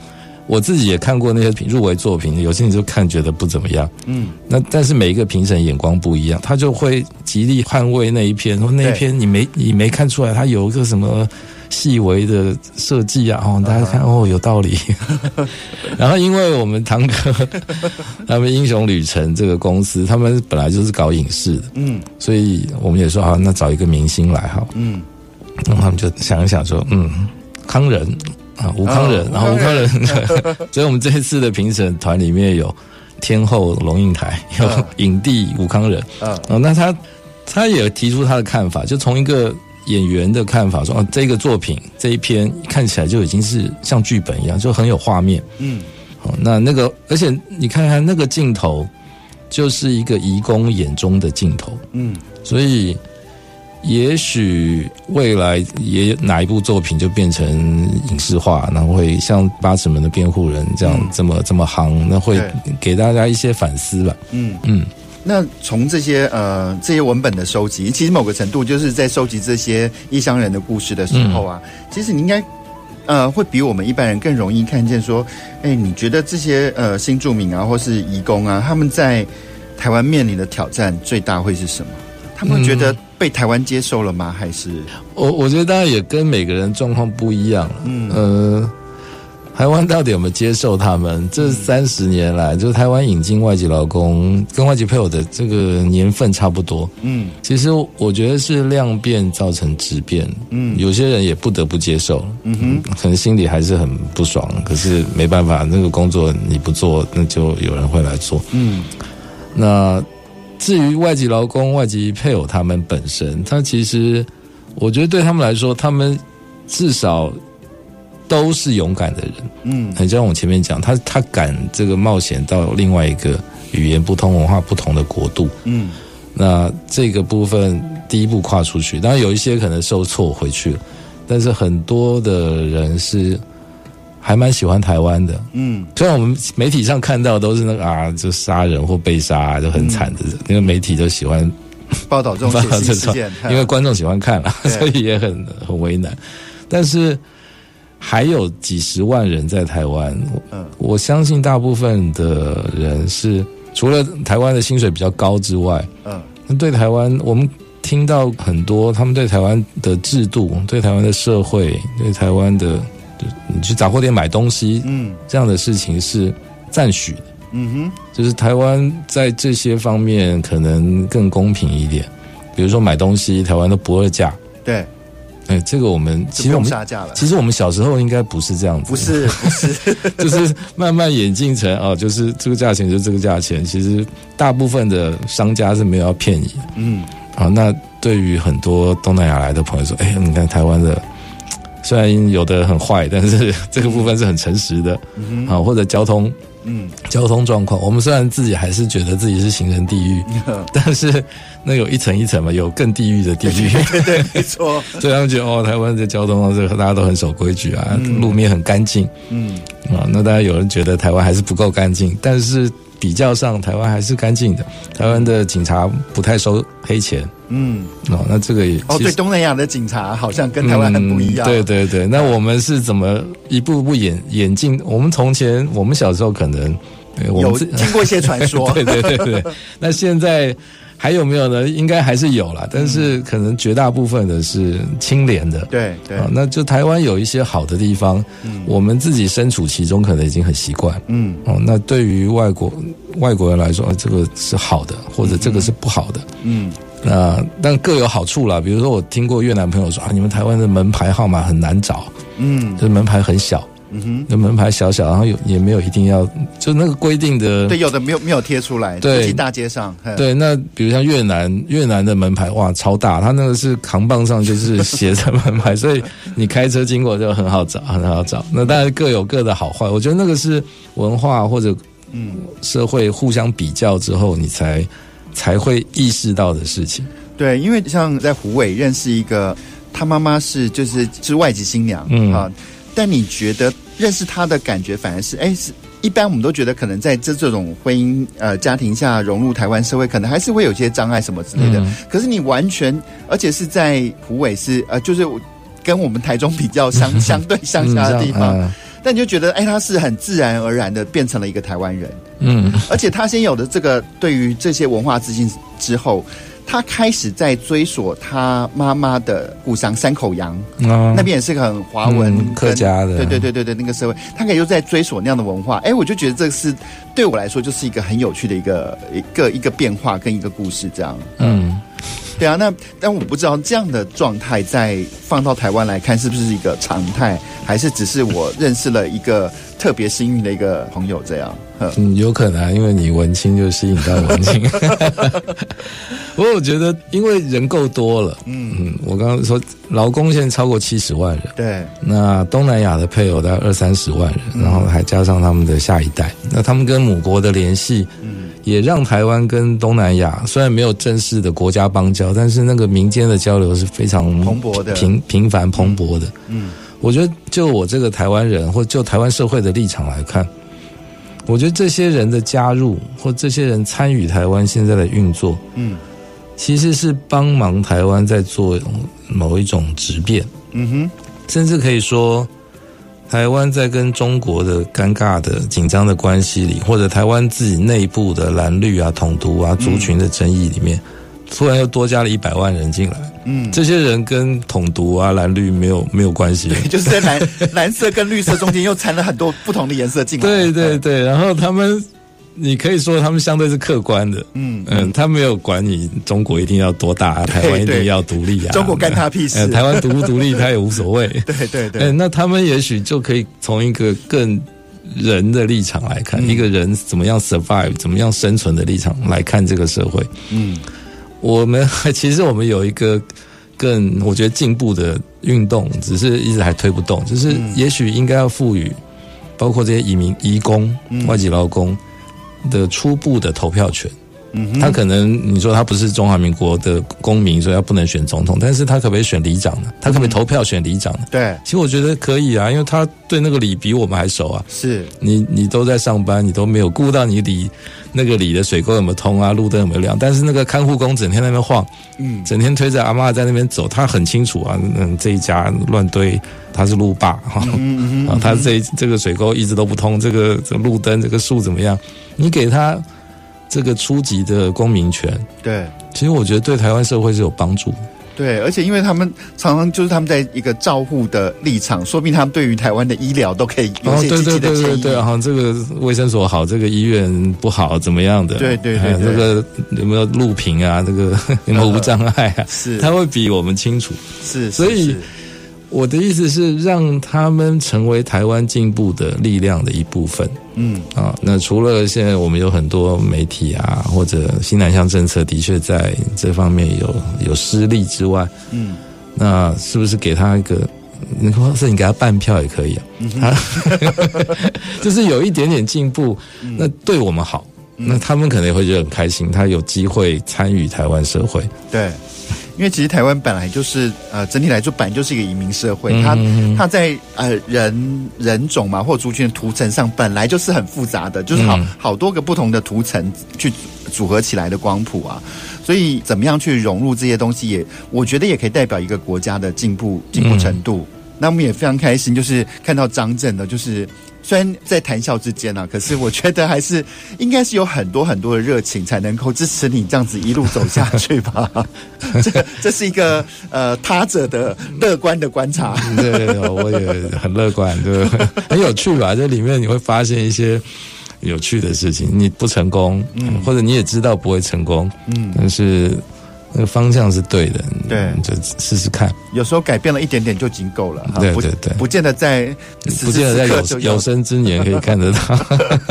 Speaker 3: 我自己也看过那些入围作品，有些你就看觉得不怎么样，嗯，那但是每一个评审眼光不一样，他就会极力捍卫那一篇，说那一篇你没你没看出来，他有一个什么细微的设计啊，哦，大家看哦有道理。(laughs) 然后因为我们堂哥 (laughs) 他们英雄旅程这个公司，他们本来就是搞影视的，嗯，所以我们也说好，那找一个明星来哈，嗯，然后他们就想一想说，嗯，康仁。啊，吴康仁，然后吴康仁，所以我们这一次的评审团里面有天后龙应台，有影帝吴康仁，嗯，那他他也提出他的看法，就从一个演员的看法说，啊，这个作品这一篇看起来就已经是像剧本一样，就很有画面，嗯，好那那个，而且你看看那个镜头，就是一个移工眼中的镜头，嗯，所以。也许未来也哪一部作品就变成影视化，然后会像《八尺门的辩护人》这样、嗯、这么这么行，那会给大家一些反思吧。嗯嗯。
Speaker 2: 那从这些呃这些文本的收集，其实某个程度就是在收集这些异乡人的故事的时候啊，嗯、其实你应该呃会比我们一般人更容易看见说，哎，你觉得这些呃新住民啊，或是移工啊，他们在台湾面临的挑战最大会是什么？他们会觉得被台湾接受了吗？还是
Speaker 3: 我我觉得当然也跟每个人状况不一样。嗯呃。台湾到底有没有接受他们？这三十年来，就是台湾引进外籍劳工跟外籍配偶的这个年份差不多。嗯，其实我觉得是量变造成质变。嗯，有些人也不得不接受。嗯哼，可能心里还是很不爽，可是没办法，那个工作你不做，那就有人会来做。嗯，那至于外籍劳工、外籍配偶他们本身，他其实我觉得对他们来说，他们至少。都是勇敢的人，嗯，很像我前面讲，他他敢这个冒险到另外一个语言不通、文化不同的国度，嗯，那这个部分第一步跨出去，当然有一些可能受挫回去了，但是很多的人是还蛮喜欢台湾的，嗯，虽然我们媒体上看到都是那个啊，就杀人或被杀就很惨的。人，因为媒体都喜欢
Speaker 2: 报道这种 (laughs) 事件，(laughs)
Speaker 3: 因为观众喜欢看了，所以也很很为难，但是。还有几十万人在台湾，嗯，我相信大部分的人是除了台湾的薪水比较高之外，嗯，对台湾，我们听到很多他们对台湾的制度、对台湾的社会、对台湾的，你去杂货店买东西，嗯，这样的事情是赞许的，嗯哼，就是台湾在这些方面可能更公平一点，比如说买东西，台湾都不二价，
Speaker 2: 对。
Speaker 3: 哎，这个我们其实我们其实我们小时候应该不是这样子，
Speaker 2: 不是不是，(laughs)
Speaker 3: 就是慢慢演进成哦，就是这个价钱就是这个价钱。其实大部分的商家是没有要骗你的，嗯，好，那对于很多东南亚来的朋友说，哎，你看台湾的，虽然有的很坏，但是 (laughs) 这个部分是很诚实的，嗯，好，或者交通。嗯，交通状况，我们虽然自己还是觉得自己是行人地狱，嗯、(laughs) 但是那有一层一层嘛，有更地狱的地狱，
Speaker 2: 对，对，对，没错。(laughs)
Speaker 3: 所以他们觉得哦，台湾的交通这个大家都很守规矩啊，嗯、路面很干净，嗯啊，那当然有人觉得台湾还是不够干净，但是。比较上，台湾还是干净的。台湾的警察不太收黑钱。嗯，哦，那这个也
Speaker 2: 哦，对，东南亚的警察好像跟台湾很不一样。
Speaker 3: 嗯、对对对，那我们是怎么一步步演演进？我们从前，我们小时候可能我们
Speaker 2: 有听过一些传说。(laughs)
Speaker 3: 对对对对，那现在。还有没有呢？应该还是有啦，但是可能绝大部分的是清廉的。
Speaker 2: 对对，
Speaker 3: 那就台湾有一些好的地方，嗯，我们自己身处其中，可能已经很习惯。嗯，哦，那对于外国外国人来说，这个是好的，或者这个是不好的。嗯，那但各有好处啦。比如说，我听过越南朋友说啊，你们台湾的门牌号码很难找，嗯，这门牌很小。嗯哼，那门牌小小，然后有也没有一定要，就那个规定的，
Speaker 2: 对，有的没有没有贴出来，
Speaker 3: 对，
Speaker 2: 大街上，
Speaker 3: 对，那比如像越南，越南的门牌哇超大，它那个是扛棒上就是写着门牌，所以你开车经过就很好找，很好找。那当然各有各的好坏，我觉得那个是文化或者嗯社会互相比较之后，你才才会意识到的事情。
Speaker 2: 对，因为像在湖尾认识一个，他妈妈是就是是外籍新娘，嗯啊。但你觉得认识他的感觉反而是，哎，是一般我们都觉得可能在这这种婚姻呃家庭下融入台湾社会，可能还是会有些障碍什么之类的。嗯、可是你完全，而且是在湖尾是呃，就是跟我们台中比较相 (laughs) 相对乡下的地方，但你就觉得，哎，他是很自然而然的变成了一个台湾人。嗯，而且他先有的这个对于这些文化自信之后。他开始在追索他妈妈的故乡山口洋，哦、那边也是个很华文、嗯、客家的，对对对对对，那个社会，他可以就在追索那样的文化。哎，我就觉得这是对我来说就是一个很有趣的一个一个一个变化跟一个故事，这样。嗯，对啊，那但我不知道这样的状态在放到台湾来看是不是一个常态，还是只是我认识了一个特别幸运的一个朋友这样。
Speaker 3: 嗯，有可能，因为你文青就吸引到文青。(laughs) 不过我觉得，因为人够多了，嗯嗯，我刚刚说劳工现在超过七十万人，
Speaker 2: 对，
Speaker 3: 那东南亚的配偶大概二三十万人，嗯、然后还加上他们的下一代，那他们跟母国的联系，嗯，也让台湾跟东南亚虽然没有正式的国家邦交，但是那个民间的交流是非常
Speaker 2: 蓬勃的、
Speaker 3: 频频繁蓬勃的。嗯，我觉得就我这个台湾人，或就台湾社会的立场来看。我觉得这些人的加入或这些人参与台湾现在的运作，嗯，其实是帮忙台湾在做某一种质变。嗯哼，甚至可以说，台湾在跟中国的尴尬的紧张的关系里，或者台湾自己内部的蓝绿啊、统独啊、族群的争议里面。嗯突然又多加了一百万人进来，嗯，这些人跟统独啊、蓝绿没有没有关系，
Speaker 2: 对，就是在蓝 (laughs) 蓝色跟绿色中间又掺了很多不同的颜色进来，
Speaker 3: 对对对，然后他们，你可以说他们相对是客观的，嗯嗯，他没有管你中国一定要多大，台湾一定要独立啊，
Speaker 2: 中国干他屁事，
Speaker 3: 台湾独不独立他也无所谓，(laughs)
Speaker 2: 对对对，
Speaker 3: 那他们也许就可以从一个更人的立场来看，一个人怎么样 survive，怎么样生存的立场来看这个社会，嗯。我们 (laughs) 其实我们有一个更我觉得进步的运动，只是一直还推不动。就是也许应该要赋予包括这些移民、移工、外籍劳工的初步的投票权。嗯，他可能你说他不是中华民国的公民，所以他不能选总统，但是他可不可以选里长呢？他可不可以投票选里长呢？
Speaker 2: 对，
Speaker 3: 其实我觉得可以啊，因为他对那个里比我们还熟啊。
Speaker 2: 是，
Speaker 3: 你你都在上班，你都没有顾到你里那个里的水沟有没有通啊，路灯有没有亮，但是那个看护工整天在那边晃，嗯，整天推着阿嬷在那边走，他很清楚啊，嗯，这一家乱堆，他是路霸哈，嗯嗯，他这这个水沟一直都不通，这个这个路灯这个树怎么样？你给他。这个初级的公民权，
Speaker 2: 对，
Speaker 3: 其实我觉得对台湾社会是有帮助。
Speaker 2: 对，而且因为他们常常就是他们在一个照护的立场，说不定他们对于台湾的医疗都可以有些积极的建议。哦，对对对对对，好，这个卫生所好，这个医院不好，怎么样的？对对对，对，
Speaker 3: 这个有没有录屏啊？这个 (laughs) 有没有无障碍啊？
Speaker 2: 是，
Speaker 3: 他会比我们清楚。
Speaker 2: 是，
Speaker 3: 所以。我的意思是让他们成为台湾进步的力量的一部分。嗯啊，那除了现在我们有很多媒体啊，或者新南向政策的确在这方面有有失利之外，嗯，那是不是给他一个？你说是你给他半票也可以啊，他 (laughs) 就是有一点点进步，那对我们好，那他们可能也会觉得很开心，他有机会参与台湾社会。
Speaker 2: 对。因为其实台湾本来就是呃，整体来说本来就是一个移民社会，它它在呃人人种嘛或族群的图层上本来就是很复杂的，就是好好多个不同的图层去组合起来的光谱啊，所以怎么样去融入这些东西也，也我觉得也可以代表一个国家的进步进步程度。那我们也非常开心，就是看到张震的，就是。虽然在谈笑之间啊，可是我觉得还是应该是有很多很多的热情，才能够支持你这样子一路走下去吧。(laughs) 这这是一个呃他者的乐观的观察。
Speaker 3: 对，对，对，我也很乐观，对，(laughs) 很有趣吧？这里面你会发现一些有趣的事情。你不成功，嗯，或者你也知道不会成功，嗯，但是。那个方向是对的，对，就试试看。
Speaker 2: 有时候改变了一点点就已经够了，
Speaker 3: 对对对，
Speaker 2: 不见得在，
Speaker 3: 不见得在有有生之年可以看得到，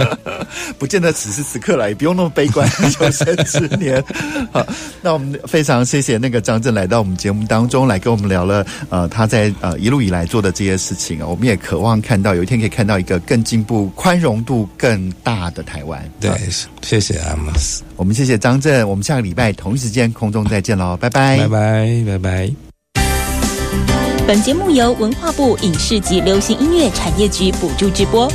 Speaker 3: (laughs)
Speaker 2: 不见得此时此刻来，也不用那么悲观。有生之年，(laughs) 好，那我们非常谢谢那个张震来到我们节目当中来跟我们聊了，呃，他在呃一路以来做的这些事情啊，我们也渴望看到有一天可以看到一个更进步、宽容度更大的台湾。
Speaker 3: 对，谢谢阿姆斯，
Speaker 2: 我们谢谢张震，我们下个礼拜同一时间空中。再见喽，拜拜，
Speaker 3: 拜拜，拜拜。
Speaker 1: 本节目由文化部影视及流行音乐产业局补助直播。